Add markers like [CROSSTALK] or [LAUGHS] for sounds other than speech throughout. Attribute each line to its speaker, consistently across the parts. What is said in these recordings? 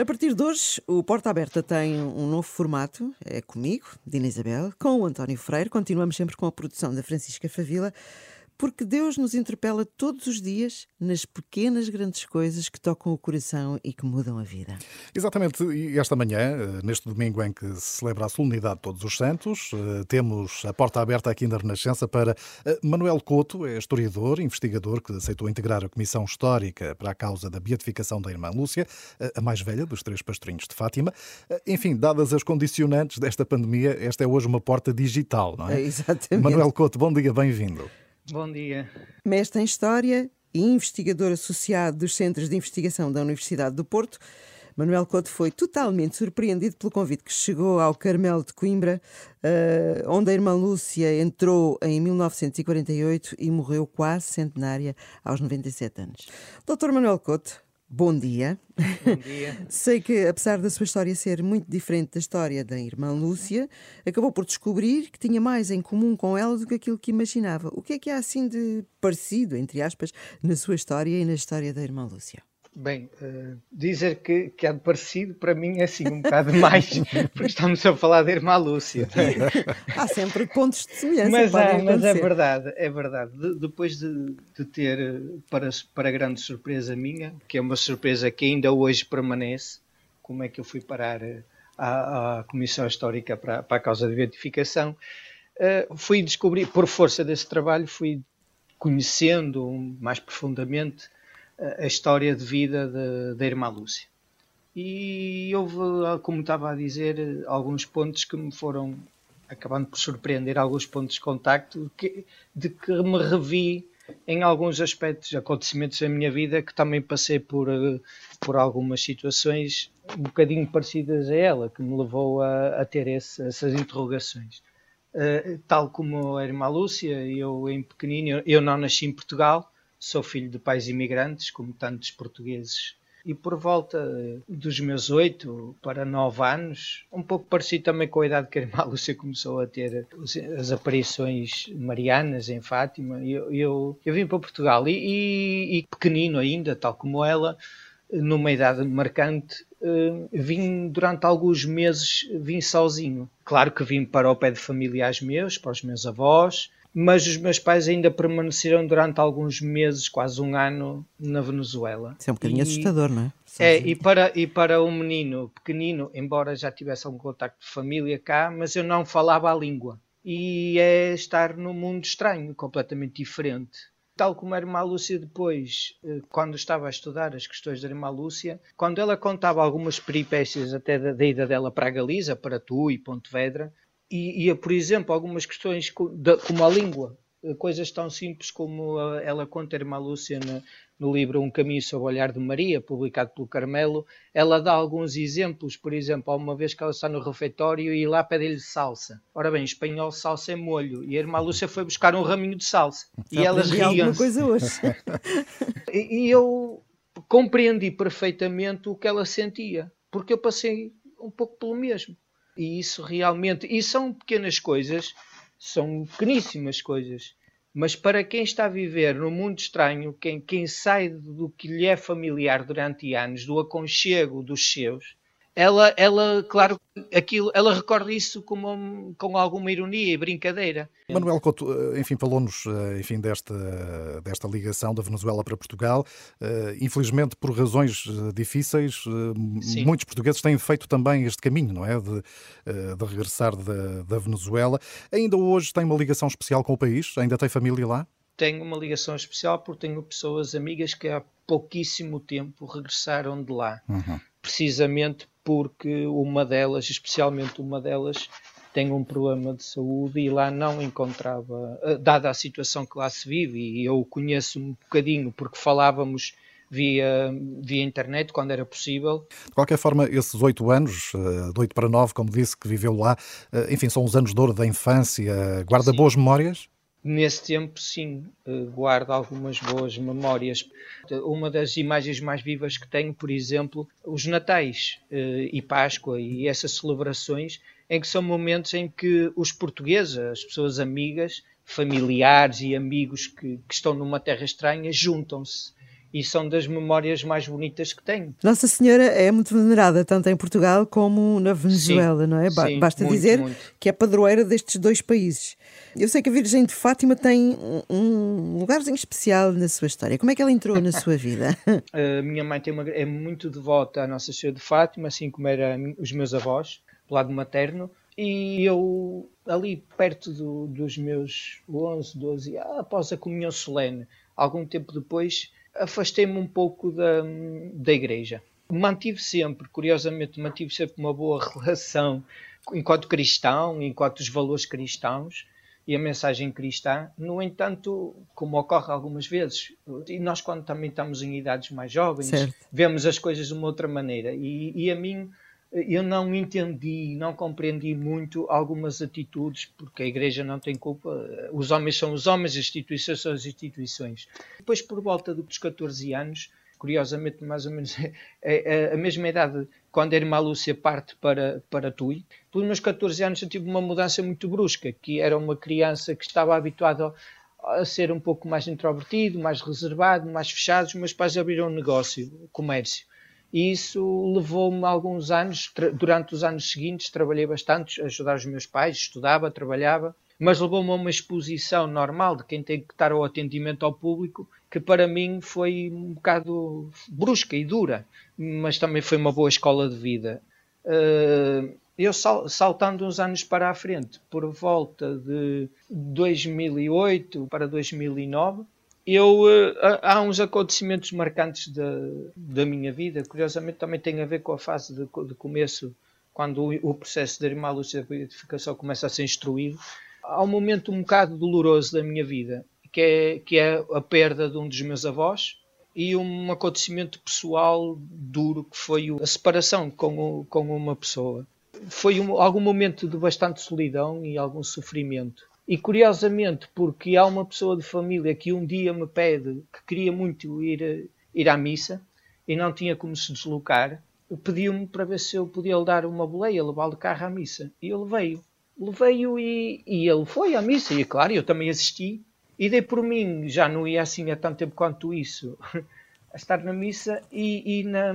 Speaker 1: A partir de hoje, o Porta Aberta tem um novo formato. É comigo, Dina Isabel, com o António Freire. Continuamos sempre com a produção da Francisca Favila porque Deus nos interpela todos os dias nas pequenas grandes coisas que tocam o coração e que mudam a vida.
Speaker 2: Exatamente, e esta manhã, eh, neste domingo em que se celebra a solenidade de Todos os Santos, eh, temos a porta aberta aqui na Renascença para eh, Manuel Couto, é historiador, investigador que aceitou integrar a Comissão Histórica para a causa da beatificação da irmã Lúcia, a mais velha dos três pastorinhos de Fátima. Enfim, dadas as condicionantes desta pandemia, esta é hoje uma porta digital, não é?
Speaker 1: é exatamente.
Speaker 2: Manuel Couto, bom dia, bem-vindo.
Speaker 3: Bom dia.
Speaker 1: Mestre em História e investigador associado dos Centros de Investigação da Universidade do Porto, Manuel Couto foi totalmente surpreendido pelo convite que chegou ao Carmelo de Coimbra, uh, onde a irmã Lúcia entrou em 1948 e morreu quase centenária aos 97 anos. Doutor Manuel Couto, Bom dia.
Speaker 3: Bom dia. [LAUGHS]
Speaker 1: Sei que, apesar da sua história ser muito diferente da história da irmã Lúcia, acabou por descobrir que tinha mais em comum com ela do que aquilo que imaginava. O que é que há assim de parecido, entre aspas, na sua história e na história da irmã Lúcia?
Speaker 3: Bem, uh, dizer que, que há de parecido para mim é assim um bocado [LAUGHS] mais, porque estamos a falar da irmã Lúcia.
Speaker 1: há sempre pontos de semelhança.
Speaker 3: Mas, há, mas é verdade, é verdade. De, depois de, de, ter, para, para grande surpresa minha, que é uma surpresa que ainda hoje permanece, como é que eu fui parar eh, à, à Comissão Histórica para, para a causa de beatificação, uh, fui descobrir, por força desse trabalho, fui conhecendo mais profundamente a história de vida da irmã Lúcia. E houve, como estava a dizer, alguns pontos que me foram acabando por surpreender, alguns pontos de contacto que, de que me revi em alguns aspectos, acontecimentos da minha vida que também passei por, eh, por algumas situações um bocadinho parecidas a ela, que me levou a, a ter esse, essas interrogações. Uh, tal como a irmã Lúcia, eu em pequenino, eu, eu não nasci em Portugal, Sou filho de pais imigrantes, como tantos portugueses. E por volta dos meus oito para nove anos, um pouco parecido também com a idade que a irmã [LAUGHS] Lúcia começou a ter as aparições marianas em Fátima, eu, eu, eu vim para Portugal e, e, e pequenino ainda, tal como ela, numa idade marcante, uh, vim durante alguns meses, vim sozinho. Claro que vim para o pé de familiares meus, para os meus avós, mas os meus pais ainda permaneceram durante alguns meses, quase um ano, na Venezuela.
Speaker 1: Isso é um bocadinho e, assustador, não é?
Speaker 3: É, e para, e para um menino pequenino, embora já tivesse algum contacto de família cá, mas eu não falava a língua. E é estar num mundo estranho, completamente diferente. Tal como a irmã Lúcia depois, eh, quando estava a estudar as questões da irmã Lúcia, quando ela contava algumas peripécias até da, da ida dela para a Galiza, para Tu e Pontevedra, e, e por exemplo, algumas questões como a língua, coisas tão simples como ela conta a irmã Lúcia no, no livro Um Caminho sob o Olhar de Maria, publicado pelo Carmelo, ela dá alguns exemplos, por exemplo, há uma vez que ela está no refeitório e lá pede-lhe salsa. Ora bem, em espanhol salsa é molho, e a irmã Lúcia foi buscar um raminho de salsa.
Speaker 1: E elas riam coisa hoje. [LAUGHS]
Speaker 3: e, e eu compreendi perfeitamente o que ela sentia, porque eu passei um pouco pelo mesmo. E isso realmente. E são pequenas coisas, são pequeníssimas coisas. Mas para quem está a viver num mundo estranho, quem, quem sai do que lhe é familiar durante anos, do aconchego dos seus, ela, ela claro, aquilo, ela recorda isso com, com alguma ironia e brincadeira.
Speaker 2: Manuel Couto, eh, enfim, falou-nos, eh, enfim, desta, desta ligação da Venezuela para Portugal. Eh, infelizmente, por razões difíceis, Sim. muitos portugueses têm feito também este caminho, não é? De, de regressar da, da Venezuela. Ainda hoje tem uma ligação especial com o país? Ainda tem família lá?
Speaker 3: Tenho uma ligação especial porque tenho pessoas amigas que há pouquíssimo tempo regressaram de lá. Uhum. Precisamente porque uma delas, especialmente uma delas, tem um problema de saúde e lá não encontrava, eh, dada a situação que lá se vive, e eu conheço um bocadinho porque falávamos via, via internet quando era possível.
Speaker 2: De qualquer forma, esses oito anos, eh, de oito para nove, como disse, que viveu lá, eh, enfim, são os anos de ouro da infância, guarda Sim. boas memórias?
Speaker 3: Nesse tempo, sim, eh, guardo algumas boas memórias. Uma das imagens mais vivas que tenho, por exemplo, os Natais eh, e Páscoa e essas celebrações, em que são momentos em que os portugueses, as pessoas amigas, familiares e amigos que, que estão numa terra estranha, juntam-se e são das memórias mais bonitas que tenho.
Speaker 1: Nossa Senhora é muito venerada, tanto em Portugal como na Venezuela,
Speaker 3: sim,
Speaker 1: não é?
Speaker 3: Sim,
Speaker 1: Basta
Speaker 3: muito,
Speaker 1: dizer
Speaker 3: muito.
Speaker 1: que é padroeira destes dois países. Eu sei que a Virgem de Fátima tem um lugarzinho especial na sua história. Como é que ela entrou na sua vida? [LAUGHS]
Speaker 3: A minha mãe uma, é muito devota à Nossa Senhora de Fátima, assim como eram os meus avós, do lado materno. E eu, ali perto do, dos meus 11, 12, após a comunhão solene, algum tempo depois, afastei-me um pouco da, da igreja. Mantive sempre, curiosamente, mantive sempre uma boa relação enquanto cristão, enquanto os valores cristãos e a mensagem cristã. No entanto, como ocorre algumas vezes, e nós quando também estamos em idades mais jovens,
Speaker 1: certo.
Speaker 3: vemos as coisas de uma outra maneira. E, e a mim eu não entendi, não compreendi muito algumas atitudes, porque a Igreja não tem culpa, os homens são os homens, as instituições são as instituições. Depois, por volta dos 14 anos, curiosamente, mais ou menos [LAUGHS] é, é a mesma idade, quando a irmã Lúcia parte para, para Tui, pelos meus 14 anos eu tive uma mudança muito brusca, que era uma criança que estava habituada a ser um pouco mais introvertido, mais reservado, mais fechado. Os meus pais abriram um negócio, comércio e isso levou-me alguns anos, durante os anos seguintes trabalhei bastante, ajudar os meus pais, estudava, trabalhava, mas levou-me a uma exposição normal de quem tem que estar ao atendimento ao público, que para mim foi um bocado brusca e dura, mas também foi uma boa escola de vida. Eh, eu saltando uns anos para a frente, por volta de 2008 para 2009, eu uh, há uns acontecimentos marcantes da, da minha vida, curiosamente também tem a ver com a fase de, de começo, quando o, o processo de irmã Lúcia de beatificação começa a ser instruído. Há um momento um bocado doloroso da minha vida, que é, que é a perda de um dos meus avós e um acontecimento pessoal duro, que foi a separação com, o, com uma pessoa. Foi um, algum momento de bastante solidão e algum sofrimento e curiosamente, porque há uma pessoa de família que um dia me pede que queria muito ir, ir à missa e não tinha como se deslocar, pediu-me para ver se eu podia lhe dar uma boleia, levá-lo de carro à missa. E ele veio. Levei-o e, e ele foi à missa. E claro, eu também assisti. E dei por mim, já não ia assim há tanto tempo quanto isso, [LAUGHS] a estar na missa. E, e na,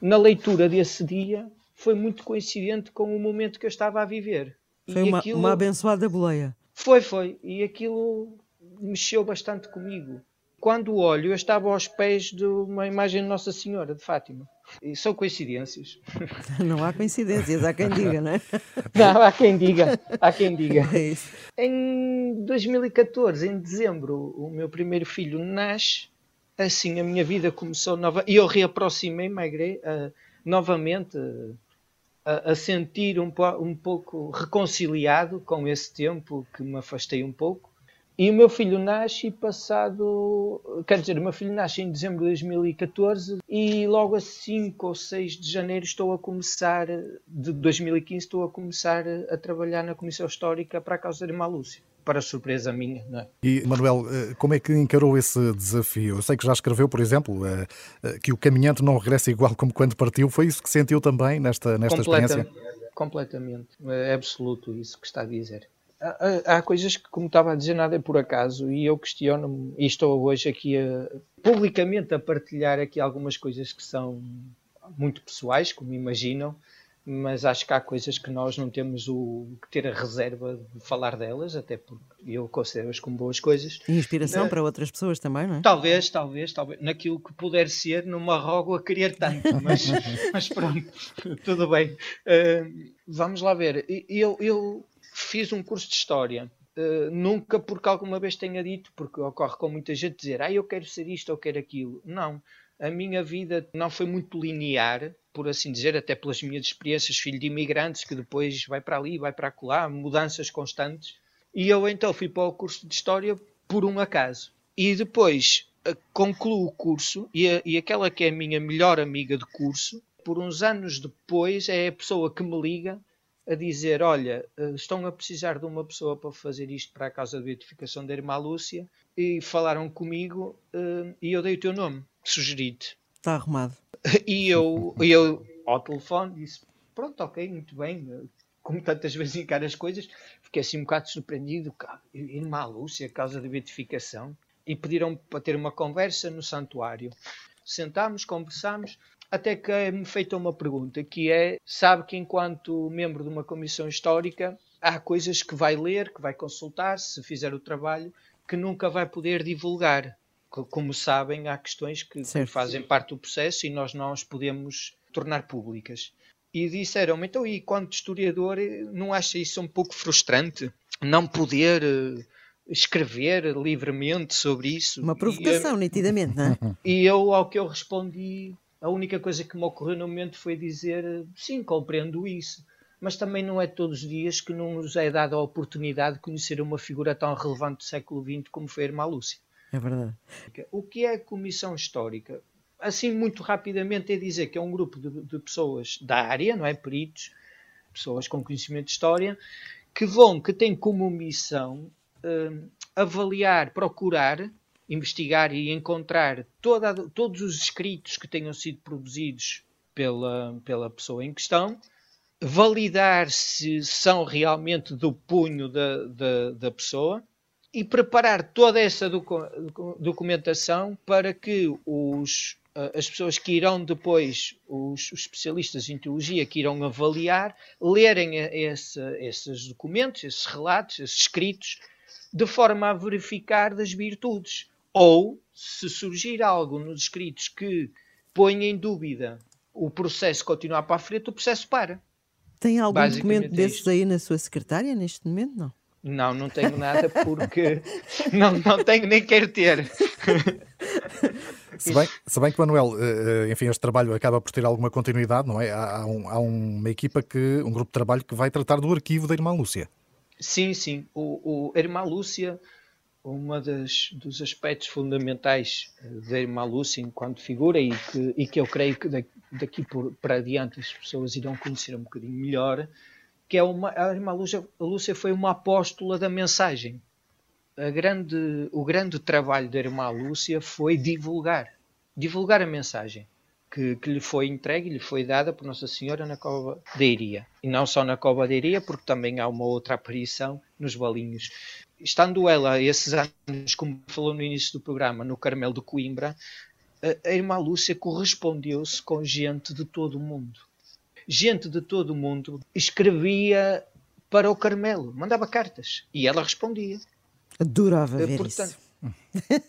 Speaker 3: na leitura desse dia foi muito coincidente com o momento que eu estava a viver.
Speaker 1: Foi uma, aquilo... uma abençoada boleia.
Speaker 3: Foi, foi. E aquilo mexeu bastante comigo. Quando olho, eu estava aos pés de uma imagem de Nossa Senhora de Fátima. E são coincidências. [LAUGHS]
Speaker 1: Não há coincidências, há quem diga, não é? [LAUGHS]
Speaker 3: Não, há quem diga, há quem diga. [LAUGHS]
Speaker 1: É isso.
Speaker 3: Em 2014, em dezembro, o meu primeiro filho nasce. Assim, a minha vida começou nova. E eu reaproximei-me uh, novamente. A, a sentir um, um pouco reconciliado com esse tempo que me afastei um pouco. E o meu filho nasce passado, quer dizer, o meu filho nasce em dezembro de 2014 e logo a 5 ou 6 de janeiro estou a começar, de 2015, estou a começar a trabalhar na Comissão Histórica para a causa de Irmã Lúcia para surpresa minha. Não é?
Speaker 2: E, Manuel, eh, como é que encarou esse desafio? Eu sei que já escreveu, por exemplo, eh, eh, que o caminhante não regressa igual como quando partiu. Foi isso que sentiu também nesta, nesta experiência?
Speaker 3: Completamente. É absoluto isso que está a dizer. Há, há, coisas que, como estava a dizer, nada é por acaso e eu questiono-me e estou hoje aqui a, publicamente a partilhar aqui algumas coisas que são muito pessoais, como imaginam, mas acho que há coisas que nós não temos o que ter a reserva de falar delas, até porque eu considero-as como boas coisas.
Speaker 1: E inspiração uh, para outras pessoas também, não é?
Speaker 3: Talvez, talvez, talvez, naquilo que puder ser, não me arrogo a querer tanto, mas, [LAUGHS] mas pronto, tudo bem. Uh, vamos lá ver. Eu, eu fiz um curso de História. Uh, nunca porque alguma vez tenha dito, porque ocorre com muita gente dizer, ah, eu quero ser isto ou quero aquilo. Não a minha vida não foi muito linear, por assim dizer, até pelas minhas experiências, filho de imigrantes, que depois vai para ali, vai para acolá, mudanças constantes. E eu então fui para o curso de História por um acaso. E depois eh, concluo o curso, e, a, e aquela que é a minha melhor amiga de curso, por uns anos depois, é a pessoa que me liga a dizer: Olha, eh, estão a precisar de uma pessoa para fazer isto para a causa de beatificação da irmã Lúcia, e falaram comigo, eh, e eu dei o teu nome sugerido.
Speaker 1: Está arrumado.
Speaker 3: E eu, eu ao telefone disse: Pronto, ok, muito bem. Como tantas vezes encara as coisas, fiquei assim um bocado surpreendido. Irmã Lúcia, causa de beatificação. e pediram para ter uma conversa no santuário. Sentámos, conversámos, até que me feita uma pergunta, que é, sabe que enquanto membro de uma comissão histórica, há coisas que vai ler, que vai consultar, se fizer o trabalho, que nunca vai poder divulgar. Como sabem, há questões que, que fazem parte do processo e nós não as podemos tornar públicas. E disseram-me, então, e quanto historiador, não acha isso um pouco frustrante? Não poder eh, escrever livremente sobre isso?
Speaker 1: Uma provocação, e, nitidamente, não é? [LAUGHS]
Speaker 3: E eu, ao que eu respondi, a única coisa que me ocorreu no momento foi dizer, sim, compreendo isso. Mas também não é todos os dias que não nos é dada a oportunidade de conhecer uma figura tão relevante do século XX como foi a Irmã Lúcia.
Speaker 1: É verdade.
Speaker 3: O que é a Comissão Histórica? assim muito rapidamente é dizer que é um grupo de, de, pessoas da área, não é? Peritos, pessoas com conhecimento de história, que vão, que têm como missão uh, avaliar, procurar, investigar e encontrar toda, todos os escritos que tenham sido produzidos pela, pela pessoa em questão, validar se são realmente do punho da, da, da pessoa e preparar toda essa documentação para que os as pessoas que irão depois, os, os, especialistas em teologia que irão avaliar, lerem esse, esses documentos, esses relatos, esses escritos, de forma a verificar das virtudes. Ou, se surgir algo nos escritos que põe em dúvida o processo continuar para a frente, o processo para.
Speaker 1: Tem algum documento é desses aí na sua secretária neste momento? Não.
Speaker 3: Não, não tenho nada porque não, não tenho nem quero ter.
Speaker 2: Se bem, se bem que, Manuel, eh, eh, enfim, este trabalho acaba por ter alguma continuidade, não é? Há, um, há uma equipa, que, um grupo de trabalho que vai tratar do arquivo da Irmã Lúcia.
Speaker 3: Sim, sim. O, o a Irmã Lúcia, um dos aspectos fundamentais eh, da Irmã Lúcia enquanto figura e que, e que eu creio que daqui por, para adiante as pessoas irão conhecer um bocadinho melhor, que é uma, a Irmã Lúcia, Lúcia foi uma apóstola da mensagem grande, o grande trabalho da irmã Lúcia foi divulgar, divulgar a mensagem que, que, lhe foi entregue, lhe foi dada por Nossa Senhora na Cova da Iria. E não só na Cova da Iria, porque também há uma outra aparição nos Balinhos. Estando ela esses anos, como falou no início do programa, no Carmelo de Coimbra, a irmã Lúcia correspondeu-se com gente de todo o mundo. Gente de todo o mundo escrevia para o Carmelo, mandava cartas e ela respondia.
Speaker 1: Adorava ver Portanto, isso.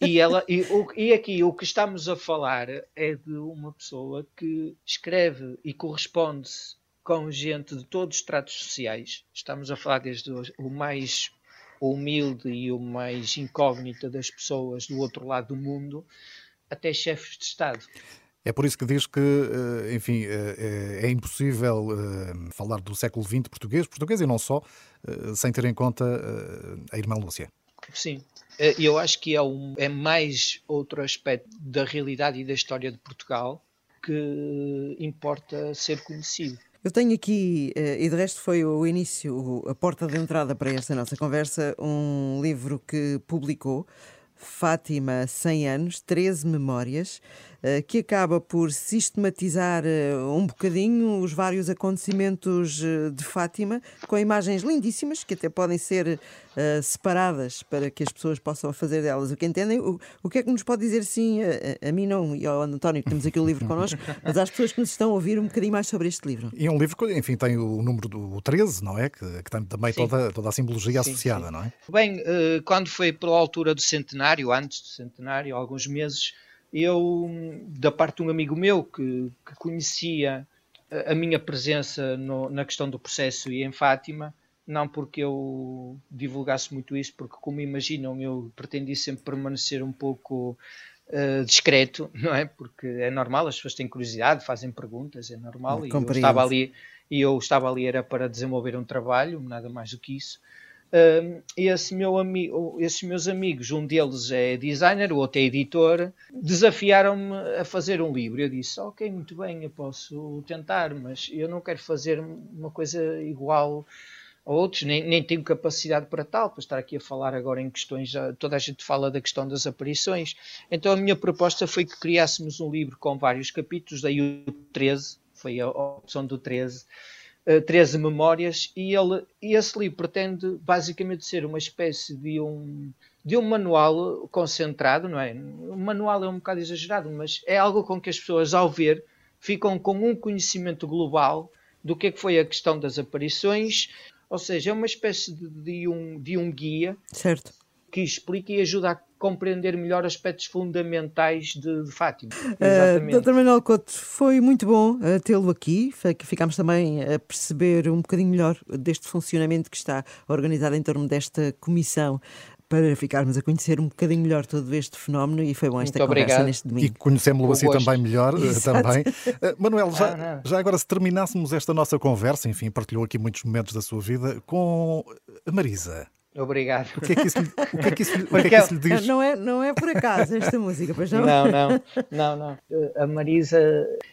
Speaker 3: E, ela, e, o, e aqui o que estamos a falar é de uma pessoa que escreve e corresponde-se com gente de todos os tratos sociais. Estamos a falar desde o mais humilde e o mais incógnita das pessoas do outro lado do mundo até chefes de Estado.
Speaker 2: É por isso que diz que, eh, enfim, eh, é impossível falar do século XX português, português e não só, sem ter em conta a irmã Lúcia.
Speaker 3: Sim, eh, eu acho que é, um, é mais outro aspecto da realidade e da história de Portugal que importa ser conhecido.
Speaker 1: Eu tenho aqui, eh, e de resto foi o início, a porta de entrada para esta nossa conversa, um livro que publicou, Fátima 100 anos, 13 memórias, eh, que acaba por sistematizar eh, um bocadinho os vários acontecimentos eh, de Fátima, com imagens lindíssimas, que até podem ser separadas para que as pessoas possam fazer delas o que entendem. O, o que é que nos pode dizer, sim, a, a, mim não e ao António, que temos aqui o livro connosco, [LAUGHS] mas às pessoas que nos estão a ouvir um bocadinho mais sobre este livro?
Speaker 2: E é um livro que, enfim, tem o número do 13, não é? Que, que tem também toda, toda a simbologia sim, associada, sim. não é?
Speaker 3: Bem, quando foi pela altura do centenário, antes do centenário, alguns meses, eu, da parte de um amigo meu que, que conhecia a, minha presença no, na questão do processo e em Fátima, não porque eu divulgasse muito isso, porque, como imaginam, eu pretendi sempre permanecer um pouco uh, discreto, [LAUGHS] não é? Porque é normal, as pessoas têm curiosidade, fazem perguntas, é normal. E eu estava ali e eu estava ali era para desenvolver um trabalho, nada mais do que isso. Esse meu amigo, esses meus amigos, um deles é designer, o outro é editor, desafiaram-me a fazer um livro. Eu disse: Ok, muito bem, eu posso tentar, mas eu não quero fazer uma coisa igual a outros, nem, nem tenho capacidade para tal, para estar aqui a falar agora em questões. Toda a gente fala da questão das aparições. Então a minha proposta foi que criássemos um livro com vários capítulos, daí o 13, foi a opção do 13 13 Memórias, e ele, esse livro pretende basicamente ser uma espécie de um, de um manual concentrado, não é? O manual é um bocado exagerado, mas é algo com que as pessoas, ao ver, ficam com um conhecimento global do que, é que foi a questão das aparições, ou seja, é uma espécie de, de, um, de um guia
Speaker 1: certo.
Speaker 3: Que explica e ajuda a compreender melhor aspectos fundamentais de, de Fátima.
Speaker 1: Uh, Dr. Manuel Couto, foi muito bom uh, tê-lo aqui. Ficámos também a perceber um bocadinho melhor deste funcionamento que está organizado em torno desta comissão para ficarmos a conhecer um bocadinho melhor todo este fenómeno e foi bom esta
Speaker 3: Muito
Speaker 1: conversa
Speaker 3: obrigado.
Speaker 1: neste domingo.
Speaker 2: E conhecemos-lo assim também melhor. Eh,
Speaker 1: Exato.
Speaker 2: também. Manuel, já,
Speaker 3: Ah,
Speaker 2: já agora se terminássemos esta nossa conversa, enfim, partilhou aqui muitos momentos da sua vida, com a Marisa.
Speaker 3: Obrigado.
Speaker 2: O que é que isso, lhe- o que é que isso, o que é que isso lhe diz?
Speaker 1: Não é, não é por acaso esta música, pois não?
Speaker 3: Não, não, não, não. A Marisa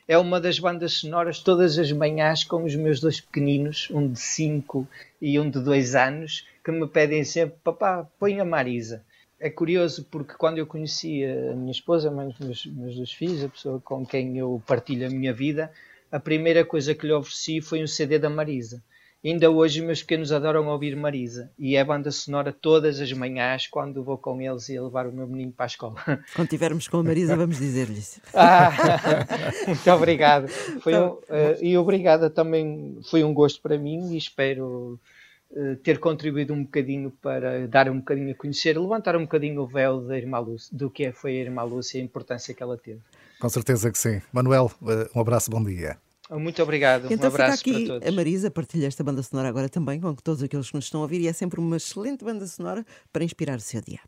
Speaker 3: é uma das bandas sonoras todas as manhãs com os meus dois pequeninos, um de 5 e um de 2 anos, que me pedem sempre, papá, põe a Marisa. É curioso porque quando eu conheci a minha esposa, mas meus, meus dois filhos, a pessoa com quem eu partilho a minha vida, a primeira coisa que lhe ofereci foi um CD da Marisa. Ainda hoje meus pequenos adoram ouvir Marisa e é banda sonora todas as manhãs quando vou com eles e a levar o meu menino para a escola. [LAUGHS]
Speaker 1: Quando estivermos com a Marisa, vamos dizer-lhe isso.
Speaker 3: Ah, [LAUGHS] muito obrigado. Foi um, eh, e obrigada também, foi um gosto para mim e espero eh, ter contribuído um bocadinho para dar um bocadinho a conhecer, levantar um bocadinho o véu da Irmã Lúcia, do que é, foi a Irmã Lúcia e a importância que ela teve.
Speaker 2: Com certeza que sim. Manuel, uh, um abraço, bom dia.
Speaker 3: Muito obrigado, um
Speaker 1: Então fica
Speaker 3: abraço
Speaker 1: aqui
Speaker 3: para todos.
Speaker 1: a Marisa, partilha esta banda sonora agora também com todos aqueles que nos estão a ouvir e é sempre uma excelente banda sonora para inspirar o seu dia.